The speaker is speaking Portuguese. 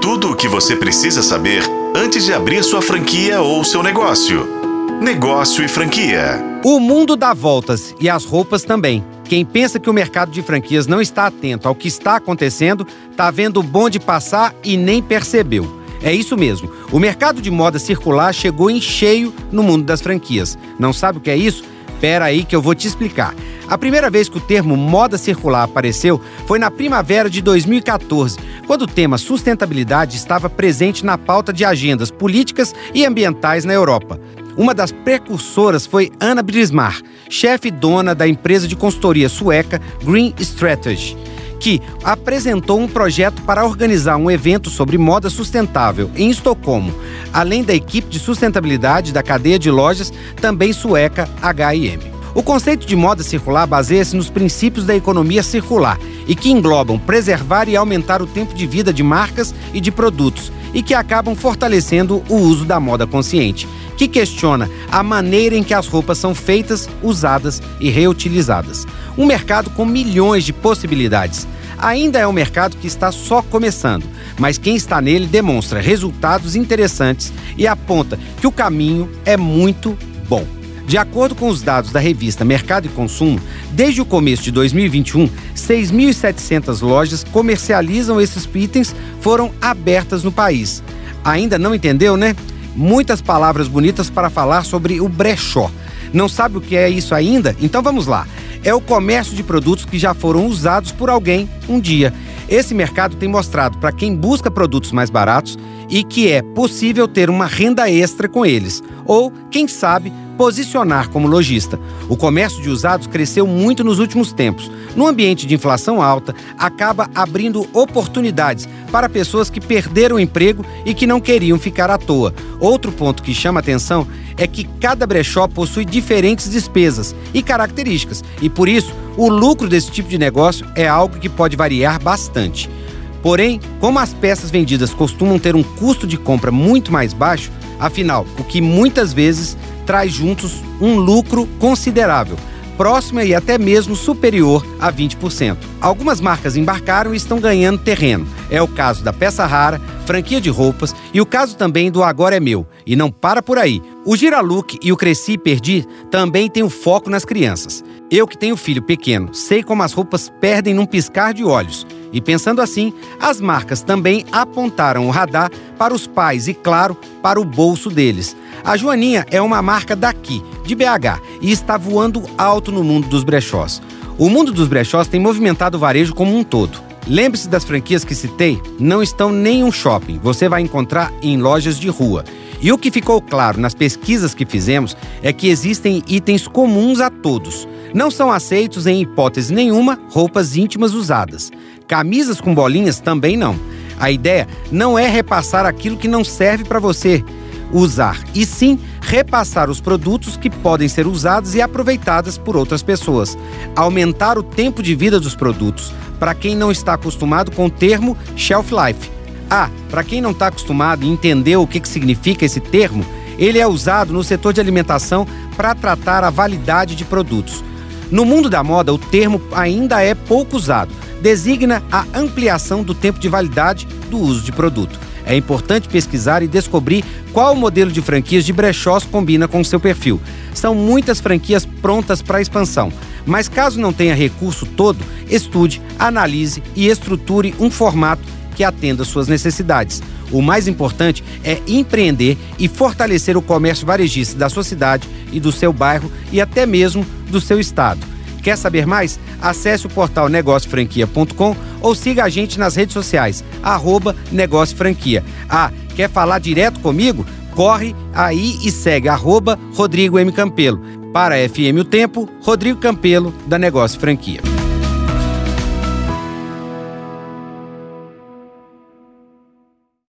Tudo o que você precisa saber antes de abrir sua franquia ou seu negócio. Negócio e franquia. O mundo dá voltas e as roupas também. Quem pensa que o mercado de franquias não está atento ao que está acontecendo, está vendo o bonde passar e nem percebeu. É isso mesmo. O mercado de moda circular chegou em cheio no mundo das franquias. Não sabe o que é isso? Pera aí que eu vou te explicar. A primeira vez que o termo moda circular apareceu foi na primavera de 2014, quando o tema sustentabilidade estava presente na pauta de agendas políticas e ambientais na Europa. Uma das precursoras foi Anna Brismar, chefe dona da empresa de consultoria sueca Green Strategy que apresentou um projeto para organizar um evento sobre moda sustentável em Estocolmo, além da equipe de sustentabilidade da cadeia de lojas, também sueca H&M. O conceito de moda circular baseia-se nos princípios da economia circular e que englobam preservar e aumentar o tempo de vida de marcas e de produtos e que acabam fortalecendo o uso da moda consciente, que questiona a maneira em que as roupas são feitas, usadas e reutilizadas. Um mercado com milhões de possibilidades. Ainda é um mercado que está só começando, mas quem está nele demonstra resultados interessantes e aponta que o caminho é muito bom. De acordo com os dados da revista Mercado e Consumo, desde o começo de 2021, 6.700 lojas comercializam esses itens foram abertas no país. Ainda não entendeu, né? Muitas palavras bonitas para falar sobre o brechó. Não sabe o que é isso ainda? Então vamos lá. É o comércio de produtos que já foram usados por alguém um dia. Esse mercado tem mostrado para quem busca produtos mais baratos e que é possível ter uma renda extra com eles. Ou, quem sabe, posicionar como lojista. O comércio de usados cresceu muito nos últimos tempos. No ambiente de inflação alta, acaba abrindo oportunidades para pessoas que perderam o emprego e que não queriam ficar à toa. Outro ponto que chama atenção é que cada brechó possui diferentes despesas e características, e por isso o lucro desse tipo de negócio é algo que pode variar bastante. Porém, como as peças vendidas costumam ter um custo de compra muito mais baixo, afinal, o que muitas vezes traz juntos um lucro considerável, próximo e até mesmo superior a 20%. Algumas marcas embarcaram e estão ganhando terreno. É o caso da Peça Rara, franquia de roupas e o caso também do Agora é Meu. E não para por aí. O Giralook e o Cresci e Perdi também têm o foco nas crianças. Eu que tenho filho pequeno, sei como as roupas perdem num piscar de olhos. E pensando assim, as marcas também apontaram o radar para os pais e, claro, para o bolso deles. A Joaninha é uma marca daqui, de BH, e está voando alto no mundo dos brechós. O mundo dos brechós tem movimentado o varejo como um todo. Lembre-se das franquias que citei, não estão nem em um shopping, você vai encontrar em lojas de rua. E o que ficou claro nas pesquisas que fizemos é que existem itens comuns a todos. Não são aceitos em hipótese nenhuma roupas íntimas usadas. Camisas com bolinhas também não. A ideia não é repassar aquilo que não serve para você usar, e sim repassar os produtos que podem ser usados e aproveitados por outras pessoas. Aumentar o tempo de vida dos produtos, para quem não está acostumado com o termo shelf life. Ah, para quem não está acostumado e entendeu o que, que significa esse termo, ele é usado no setor de alimentação para tratar a validade de produtos. No mundo da moda, o termo ainda é pouco usado designa a ampliação do tempo de validade do uso de produto. É importante pesquisar e descobrir qual modelo de franquias de brechós combina com o seu perfil. São muitas franquias prontas para expansão, mas caso não tenha recurso todo, estude, analise e estruture um formato que atenda suas necessidades. O mais importante é empreender e fortalecer o comércio varejista da sua cidade e do seu bairro e até mesmo do seu estado. Quer saber mais? Acesse o portal negociofranquia.com ou siga a gente nas redes sociais, arroba Negócio Franquia. Ah, quer falar direto comigo? Corre aí e segue arroba Rodrigo M. Campelo. Para FM O Tempo, Rodrigo Campelo, da Negócio Franquia.